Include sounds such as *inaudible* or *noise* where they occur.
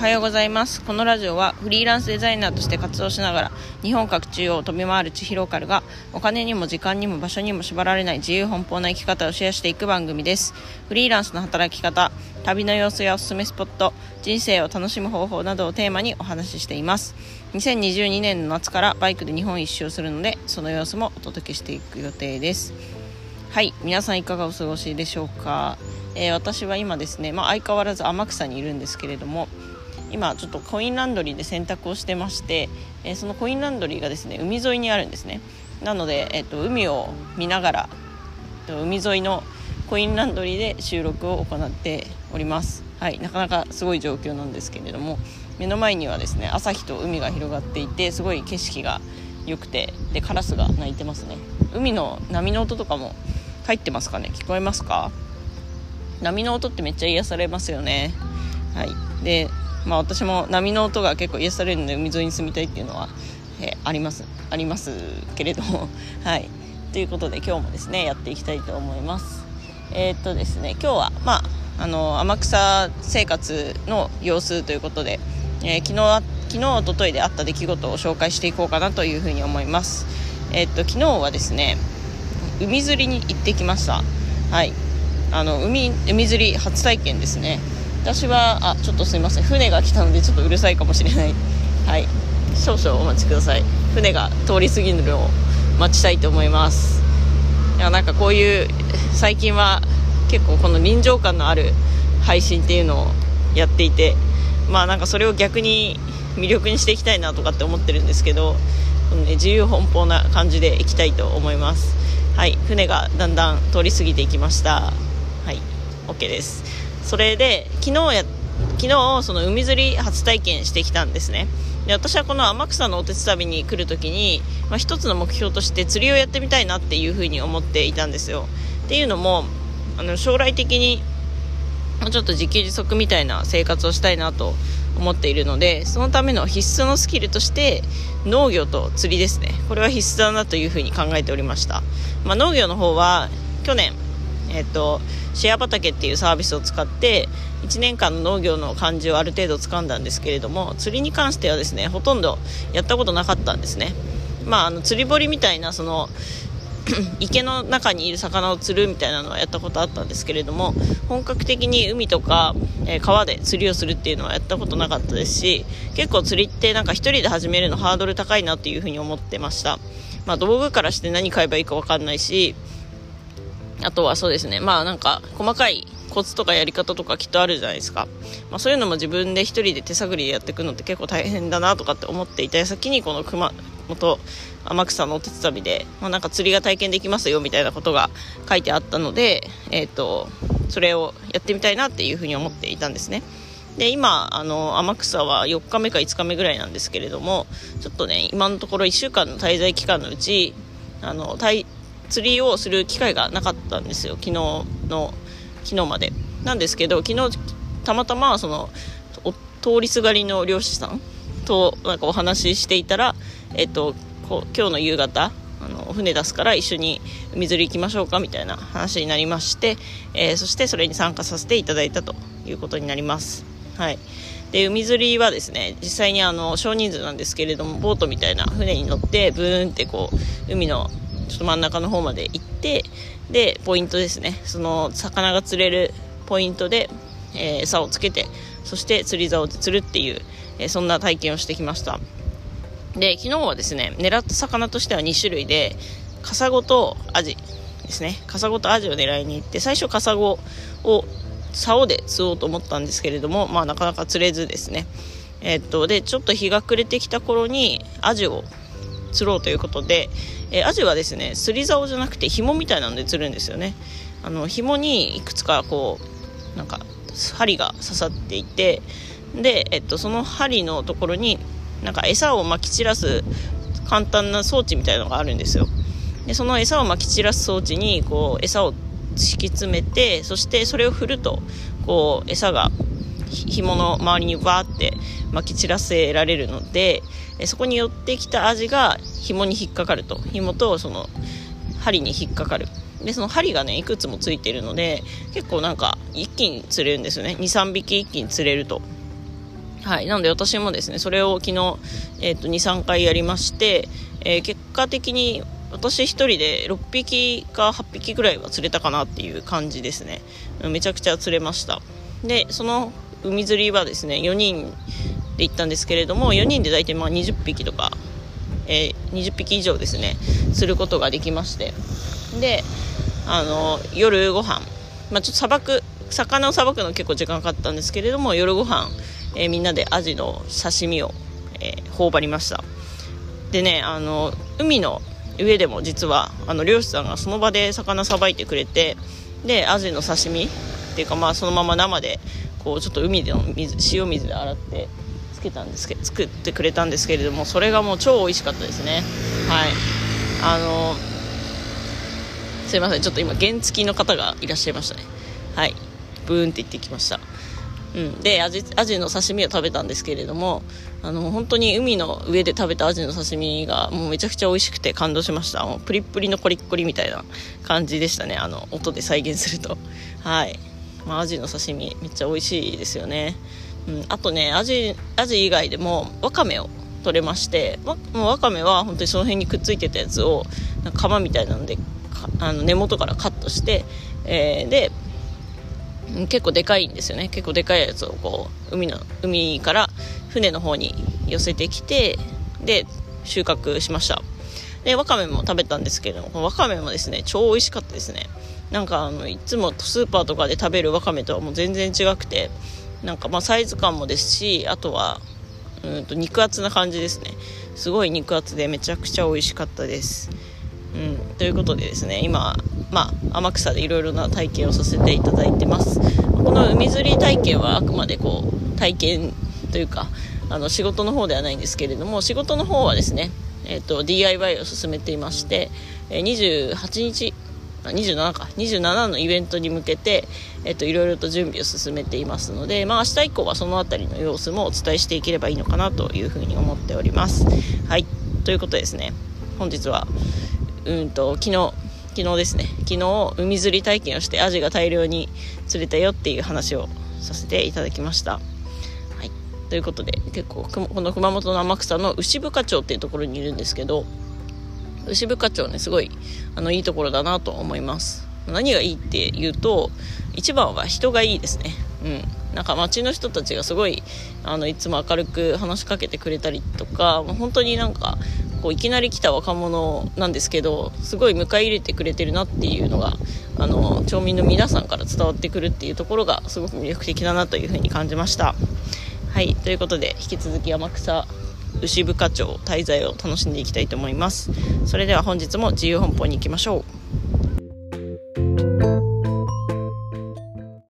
はようございます。このラジオはフリーランスデザイナーとして活動しながら日本各地を飛び回る千尋カルがお金にも時間にも場所にも縛られない自由奔放な生き方をシェアしていく番組です。フリーランスの働き方旅の様子やおすすめスポット人生を楽しむ方法などをテーマにお話ししています。2022年の夏からバイクで日本一周するのでその様子もお届けしていく予定です。はい皆さんいかがお過ごしでしょうか、えー、私は今ですね、まあ、相変わらず天草にいるんですけれども今ちょっとコインランドリーで洗濯をしてまして、えー、そのコインランドリーがですね海沿いにあるんですね。なので、えーと、海を見ながら海沿いのコインランドリーで収録を行っております。はいなかなかすごい状況なんですけれども目の前にはですね朝日と海が広がっていてすごい景色が良くてでカラスが鳴いてますね。海の波の音とかも入ってますかね？聞こえますか？波の音ってめっちゃ癒されますよね。はいでまあ、私も波の音が結構癒されるので海沿いに住みたいっていうのは、えー、ありますありますけれども *laughs* はい。ということで今日もですねやっていきたいと思います。えー、っとですね今日はまああの天草生活の様子ということで、えー、昨日昨日おとといであった出来事を紹介していこうかなというふうに思います。えー、っと昨日はですね海釣りに行ってきました。はい。あの海海釣り初体験ですね。私はあちょっとすいません。船が来たのでちょっとうるさいかもしれない。はい。少々お待ちください。船が通り過ぎるのを待ちたいと思います。いやなんかこういう最近は結構この臨場感のある配信っていうのをやっていてまあなんかそれを逆に魅力にしていきたいなとかって思ってるんですけど、ね、自由奔放な感じでいきたいと思います。はい。船がだんだん通り過ぎていきました。はい。OK です。それで昨日や昨日その海釣り初体験してきたんですね。で私はこの天草のお手伝いに来るときに、まあ、一つの目標として釣りをやってみたいなっていうふうに思っていたんですよ。っていうのもあの将来的にちょっと自給自足みたいな生活をしたいなと思っているのでそのための必須のスキルとして農業と釣りですね。これは必須だなというふうに考えておりました、まあ、農業の方は去年えっと、シェア畑っていうサービスを使って1年間の農業の感じをある程度掴んだんですけれども釣りに関してはですねほとんどやったことなかったんですね、まあ、あの釣り堀みたいなその *clears throat* 池の中にいる魚を釣るみたいなのはやったことあったんですけれども本格的に海とか、えー、川で釣りをするっていうのはやったことなかったですし結構釣りってなんか1人で始めるのハードル高いなっていうふうに思ってました、まあ、道具からして何買えばいいか分かんないしあとはそうですね、まあなんか細かいコツとかやり方とかきっとあるじゃないですか。まあそういうのも自分で1人で手探りでやっていくのって結構大変だなとかって思っていた矢先にこの熊本天草のお手伝いで、まあ、なんか釣りが体験できますよみたいなことが書いてあったので、えっ、ー、と、それをやってみたいなっていうふうに思っていたんですね。で今あの天草は4日目か5日目ぐらいなんですけれどもちょっとね今のところ1週間の滞在期間のうちあの釣りをする機会がなかったんですよ。昨日の昨日まで。なんですけど昨日たまたまその通りすがりの漁師さんとなんかお話ししていたら、えっと、こ今日の夕方あの船出すから一緒に海釣り行きましょうかみたいな話になりまして、えー、そしてそれに参加させていただいたということになります。はい。で海釣りはですね実際にあの少人数なんですけれどもボートみたいな船に乗ってブーンってこう海のちょっと真ん中の方まで行ってでポイントですね。その魚が釣れるポイントで、えー、餌をつけてそして釣り竿で釣るっていう、えー、そんな体験をしてきました。で昨日はですね狙った魚としては2種類でカサゴとアジですね。カサゴとアジを狙いに行って最初カサゴを竿で釣おうと思ったんですけれども、まあ、なかなか釣れずですね。えー、っとでちょっと日が暮れてきた頃にアジを釣ろうということで、えー、アジはですね釣り竿じゃなくて紐みたいなので釣るんですよね。あの紐にいくつかこうなんか針が刺さっていてで、えっと、その針のところになんか餌をまき散らす簡単な装置みたいなのがあるんですよ。でその餌をまき散らす装置にこう餌を敷き詰めてそしてそれを振るとこう餌が紐の周りにわーってまき散らせられるのでそこに寄ってきたアジが紐に引っかかると。紐とその針に引っかかる。でその針がねいくつもついてるので結構なんか一気に釣れるんですよね。23匹一気に釣れると。はい、なので私もですねそれを昨日、えーと、23回やりまして、えー、結果的に私1人で6匹か8匹ぐらいは釣れたかなっていう感じですね。めちゃくちゃ釣れました。でその海釣りはですね4人で行ったんですけれども4人で大体まあ20匹とか、えー、20匹以上ですねすることができまして。であの夜ご飯まあちょっとさばく魚をさばくの結構時間かかったんですけれども夜ご飯、えー、みんなでアジの刺身を、えー、頬張りました。でねあの海の上でも実はあの漁師さんがその場で魚さばいてくれてでアジの刺身っていうかまあそのまま生でこうちょっと海での水塩水で洗ってつけたんですけ作ってくれたんですけれどもそれがもう超美味しかったですね。はい。あのすいません。ちょっと今原付きの方がいらっしゃいましたね。はい。ブーンって言ってきました。うん、でアジアジの刺身を食べたんですけれどもあの本当に海の上で食べたアジの刺身がもうめちゃくちゃ美味しくて感動しました。もうプリップリのコリッコリみたいな感じでしたね。あの音で再現すると。はい、まあ、アジの刺身めっちゃ美味しいですよね、うん、あとねアジアジ以外でもわかめを取れましてわもうわかめは本当にその辺にくっついてたやつをなんか皮みたいなのであの根元からカットして、えー、で結構でかいんですよね。結構でかいやつをこう海の海から船の方に寄せてきてで収穫しました。でわかめも食べたんですけれどもわかめもですね超美味しかったですね。なんかあのいつもスーパーとかで食べるわかめとはもう全然違くてなんかまあサイズ感もですしあとはうんと肉厚な感じですね。すごい肉厚でめちゃくちゃ美味しかったです。うん、ということでですね今、まあ、天草でいろいろな体験をさせていただいてます。この海釣り体験はあくまでこう体験というかあの仕事の方ではないんですけれども仕事の方はですね、えーと、DIY を進めていまして28日27か。27のイベントに向けて、えっと、いろいろと準備を進めていますので、まあ、明日以降はその辺りの様子もお伝えしていければいいのかなというふうに思っております。はい。ということですね。本日はうんと昨日昨日ですね。昨日海釣り体験をしてアジが大量に釣れたよっていう話をさせていただきました。ということで結構この熊本の天草の牛深町っていうところにいるんですけど牛深町ねすごいあのいいところだなと思います。何がいいっていうと一番は人がいいですね。うん。なんか街の人たちがすごいあのいつも明るく話しかけてくれたりとかもう本当になんかこういきなり来た若者なんですけどすごい迎え入れてくれてるなっていうのがあの町民の皆さんから伝わってくるっていうところがすごく魅力的だなというふうに感じました。はいということで引き続き天草牛深町滞在を楽しんでいきたいと思います。それでは本日も自由奔放に行きましょう。